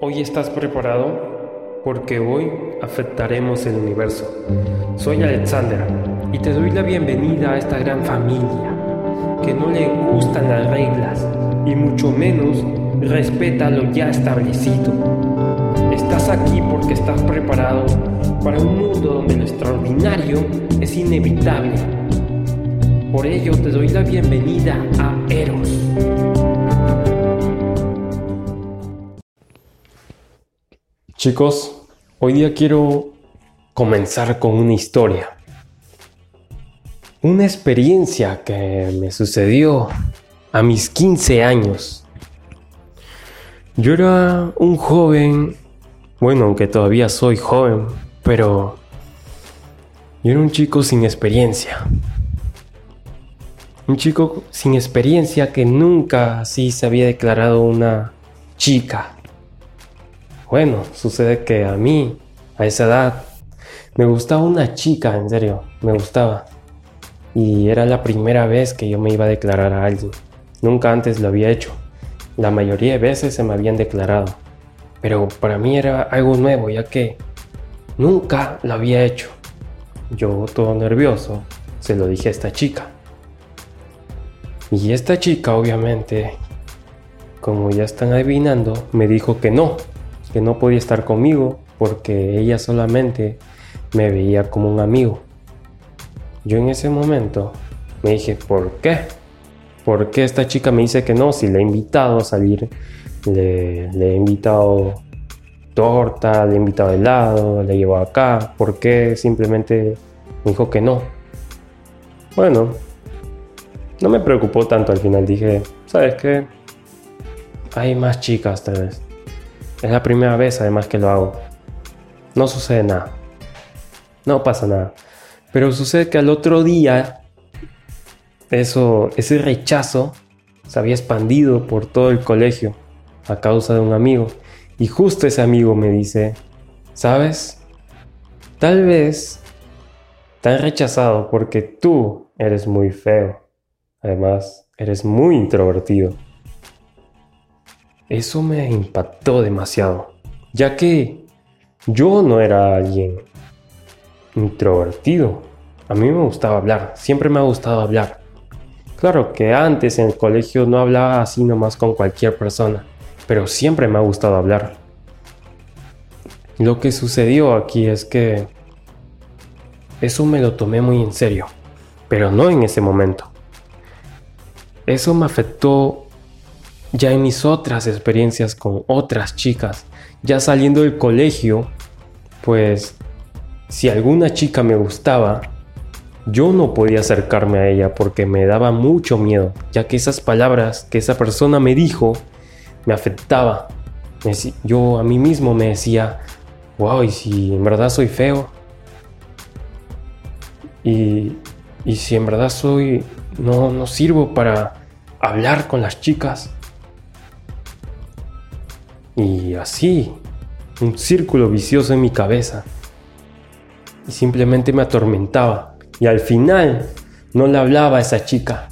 Hoy estás preparado porque hoy afectaremos el universo. Soy Alexander y te doy la bienvenida a esta gran familia que no le gustan las reglas y mucho menos respeta lo ya establecido. Estás aquí porque estás preparado para un mundo donde lo extraordinario es inevitable. Por ello te doy la bienvenida a Eros. Chicos, hoy día quiero comenzar con una historia. Una experiencia que me sucedió a mis 15 años. Yo era un joven, bueno, aunque todavía soy joven, pero yo era un chico sin experiencia. Un chico sin experiencia que nunca así se había declarado una chica bueno, sucede que a mí, a esa edad, me gustaba una chica, en serio, me gustaba. Y era la primera vez que yo me iba a declarar a alguien. Nunca antes lo había hecho. La mayoría de veces se me habían declarado. Pero para mí era algo nuevo, ya que nunca lo había hecho. Yo, todo nervioso, se lo dije a esta chica. Y esta chica, obviamente, como ya están adivinando, me dijo que no, que no podía estar conmigo porque ella solamente me veía como un amigo. Yo en ese momento me dije, ¿por qué? ¿Por qué esta chica me dice que no? Si le he invitado a salir, le, he invitado torta, le he invitado helado, le llevo acá, ¿por qué simplemente me dijo que no? Bueno, no me preocupó tanto al final, dije, ¿sabes qué? Hay más chicas tal vez. Es la primera vez además que lo hago. No sucede nada. No pasa nada. Pero sucede que al otro día eso, ese rechazo se había expandido por todo el colegio a causa de un amigo. Y justo ese amigo me dice, ¿sabes? Tal vez te han rechazado porque tú eres muy feo. Además, eres muy introvertido. Eso me impactó demasiado, ya que yo no era alguien introvertido. A mí me gustaba hablar, siempre me ha gustado hablar. Claro que antes en el colegio no hablaba así nomás con cualquier persona, pero siempre me ha gustado hablar. Lo que sucedió aquí es que eso me lo tomé muy en serio, pero no en ese momento. Eso me afectó ya en mis otras experiencias con otras chicas, ya saliendo del colegio, pues si alguna chica me gustaba, yo no podía acercarme a ella porque me daba mucho miedo, ya que esas palabras que esa persona me dijo me afectaba. Yo a mí mismo me decía, wow, y si en verdad soy feo, y, y si en verdad soy, no, no sirvo para hablar con las chicas. Y así, un círculo vicioso en mi cabeza. Y simplemente me atormentaba. Y al final no le hablaba a esa chica.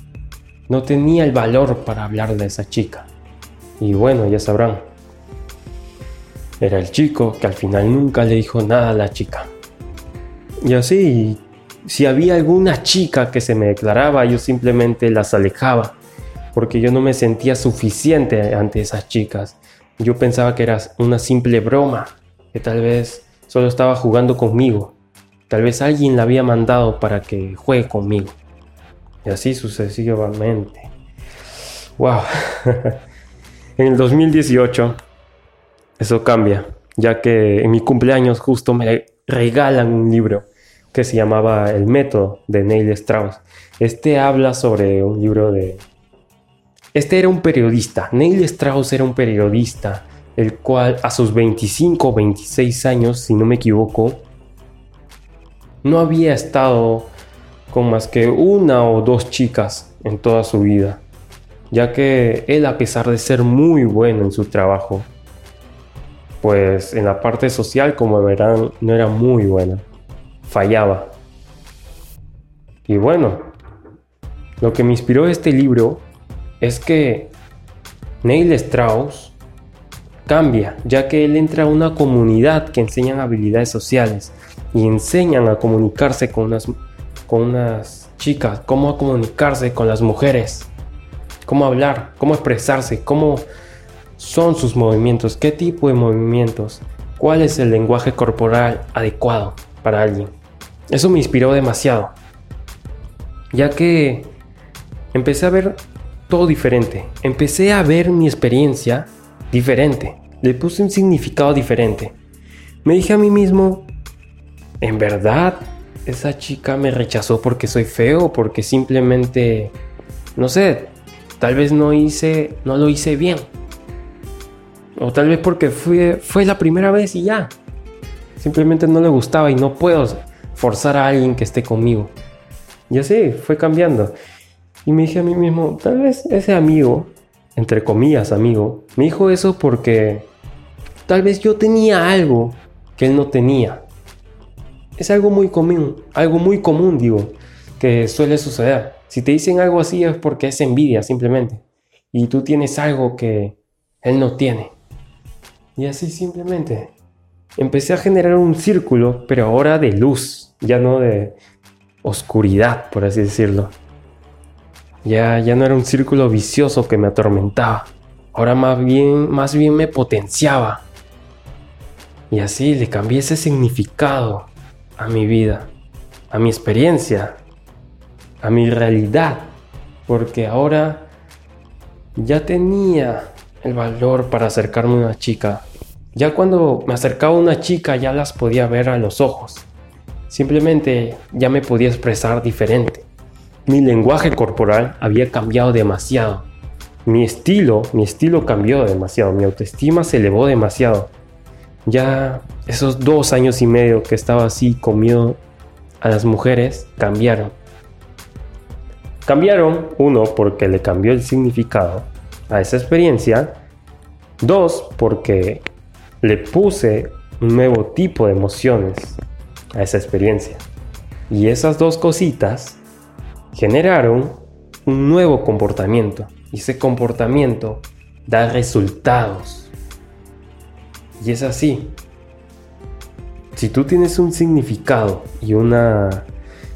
No tenía el valor para hablarle a esa chica. Y bueno, ya sabrán. Era el chico que al final nunca le dijo nada a la chica. Y así, si había alguna chica que se me declaraba, yo simplemente las alejaba. Porque yo no me sentía suficiente ante esas chicas. Yo pensaba que era una simple broma, que tal vez solo estaba jugando conmigo. Tal vez alguien la había mandado para que juegue conmigo. Y así sucesivamente. ¡Wow! en el 2018 eso cambia, ya que en mi cumpleaños justo me regalan un libro que se llamaba El método de Neil Strauss. Este habla sobre un libro de este era un periodista, Neil Strauss era un periodista, el cual a sus 25 o 26 años, si no me equivoco, no había estado con más que una o dos chicas en toda su vida, ya que él a pesar de ser muy bueno en su trabajo, pues en la parte social, como verán, no era muy buena, fallaba. Y bueno, lo que me inspiró este libro es que Neil Strauss cambia, ya que él entra a una comunidad que enseñan habilidades sociales y enseñan a comunicarse con unas, con unas chicas, cómo comunicarse con las mujeres, cómo hablar, cómo expresarse, cómo son sus movimientos, qué tipo de movimientos, cuál es el lenguaje corporal adecuado para alguien. Eso me inspiró demasiado, ya que empecé a ver todo diferente, empecé a ver mi experiencia diferente, le puse un significado diferente. Me dije a mí mismo, ¿en verdad esa chica me rechazó porque soy feo? Porque simplemente, no sé, tal vez no hice, no lo hice bien. O tal vez porque fue, fue la primera vez y ya. Simplemente no le gustaba y no puedo forzar a alguien que esté conmigo. Y así fue cambiando. Y me dije a mí mismo, tal vez ese amigo, entre comillas amigo, me dijo eso porque tal vez yo tenía algo que él no tenía. Es algo muy común, algo muy común, digo, que suele suceder. Si te dicen algo así es porque es envidia simplemente. Y tú tienes algo que él no tiene. Y así simplemente. Empecé a generar un círculo, pero ahora de luz, ya no de oscuridad, por así decirlo. Ya, ya no era un círculo vicioso que me atormentaba. Ahora más bien, más bien me potenciaba. Y así le cambié ese significado a mi vida, a mi experiencia, a mi realidad. Porque ahora ya tenía el valor para acercarme a una chica. Ya cuando me acercaba a una chica ya las podía ver a los ojos. Simplemente ya me podía expresar diferente. Mi lenguaje corporal había cambiado demasiado. Mi estilo, mi estilo cambió demasiado. Mi autoestima se elevó demasiado. Ya esos dos años y medio que estaba así comido a las mujeres cambiaron. Cambiaron, uno, porque le cambió el significado a esa experiencia. Dos, porque le puse un nuevo tipo de emociones a esa experiencia. Y esas dos cositas generaron un nuevo comportamiento y ese comportamiento da resultados. Y es así. Si tú tienes un significado y una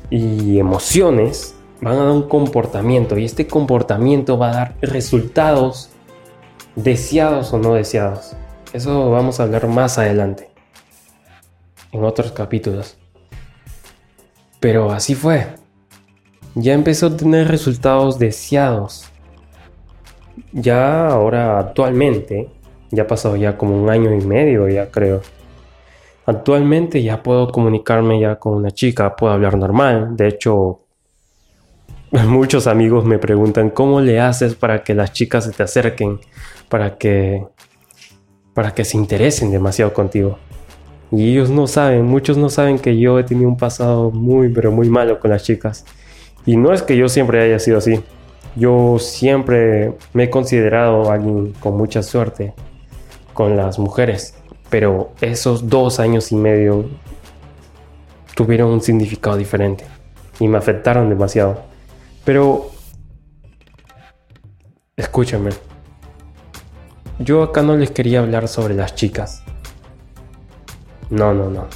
y emociones, van a dar un comportamiento y este comportamiento va a dar resultados deseados o no deseados. Eso vamos a hablar más adelante en otros capítulos. Pero así fue ya empezó a tener resultados deseados. Ya ahora actualmente, ya ha pasado ya como un año y medio ya creo. Actualmente ya puedo comunicarme ya con una chica, puedo hablar normal. De hecho, muchos amigos me preguntan cómo le haces para que las chicas se te acerquen, para que para que se interesen demasiado contigo. Y ellos no saben, muchos no saben que yo he tenido un pasado muy pero muy malo con las chicas. Y no es que yo siempre haya sido así. Yo siempre me he considerado alguien con mucha suerte con las mujeres. Pero esos dos años y medio tuvieron un significado diferente y me afectaron demasiado. Pero escúchame. Yo acá no les quería hablar sobre las chicas. No, no, no.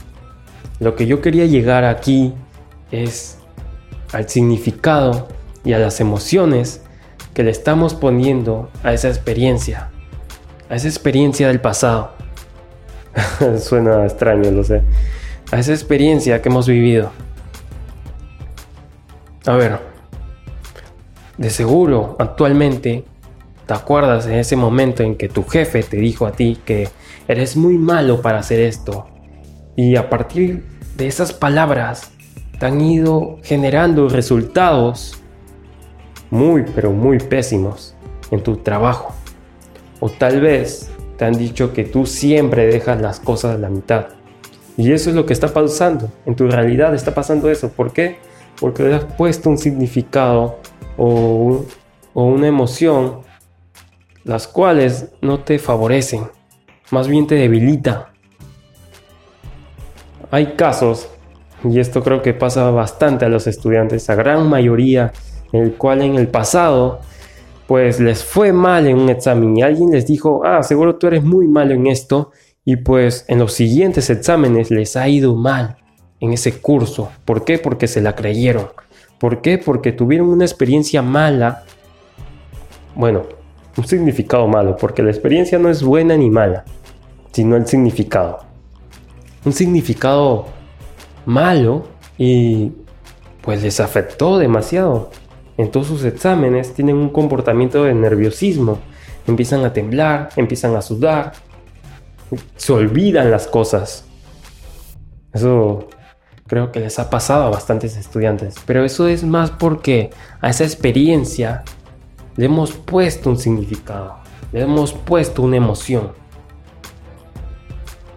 Lo que yo quería llegar aquí es al significado y a las emociones que le estamos poniendo a esa experiencia, a esa experiencia del pasado. Suena extraño, lo sé. A esa experiencia que hemos vivido. A ver, de seguro, actualmente, ¿te acuerdas en ese momento en que tu jefe te dijo a ti que eres muy malo para hacer esto? Y a partir de esas palabras, han ido generando resultados muy, pero muy pésimos en tu trabajo. O tal vez te han dicho que tú siempre dejas las cosas a la mitad. Y eso es lo que está pasando. En tu realidad está pasando eso. ¿Por qué? Porque le has puesto un significado o, o una emoción las cuales no te favorecen. Más bien te debilita. Hay casos y esto creo que pasa bastante a los estudiantes, a gran mayoría, el cual en el pasado pues les fue mal en un examen y alguien les dijo, ah, seguro tú eres muy malo en esto y pues en los siguientes exámenes les ha ido mal en ese curso. ¿Por qué? Porque se la creyeron. ¿Por qué? Porque tuvieron una experiencia mala. Bueno, un significado malo, porque la experiencia no es buena ni mala, sino el significado. Un significado malo y pues les afectó demasiado. En todos sus exámenes tienen un comportamiento de nerviosismo. Empiezan a temblar, empiezan a sudar, se olvidan las cosas. Eso creo que les ha pasado a bastantes estudiantes. Pero eso es más porque a esa experiencia le hemos puesto un significado, le hemos puesto una emoción.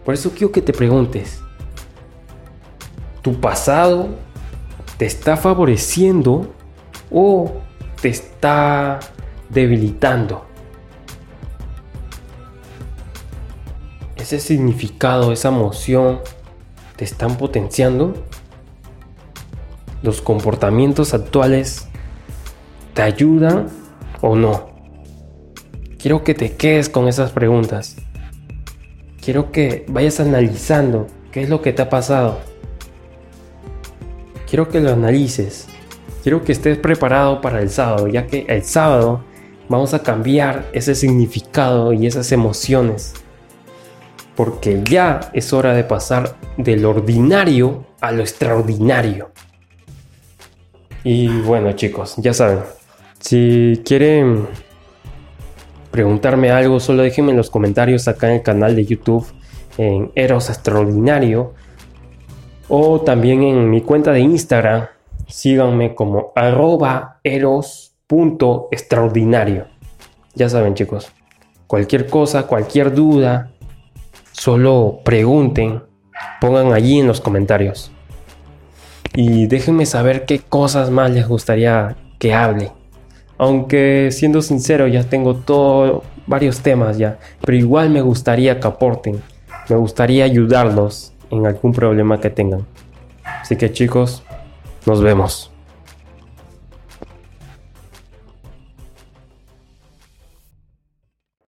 Por eso quiero que te preguntes, ¿tu pasado te está favoreciendo o te está debilitando? Ese significado, esa emoción, te están potenciando? ¿Los comportamientos actuales te ayudan o no? Quiero que te quedes con esas preguntas. Quiero que vayas analizando qué es lo que te ha pasado. Quiero que lo analices. Quiero que estés preparado para el sábado, ya que el sábado vamos a cambiar ese significado y esas emociones porque ya es hora de pasar del ordinario a lo extraordinario. Y bueno chicos, ya saben, si quieren preguntarme algo, solo déjenme en los comentarios acá en el canal de YouTube en Eros Extraordinario o también en mi cuenta de Instagram. Síganme como arroba eros.extraordinario. Ya saben chicos, cualquier cosa, cualquier duda, Solo pregunten, pongan allí en los comentarios. Y déjenme saber qué cosas más les gustaría que hable. Aunque siendo sincero ya tengo todo, varios temas ya, pero igual me gustaría que aporten. Me gustaría ayudarlos en algún problema que tengan. Así que chicos, nos vemos.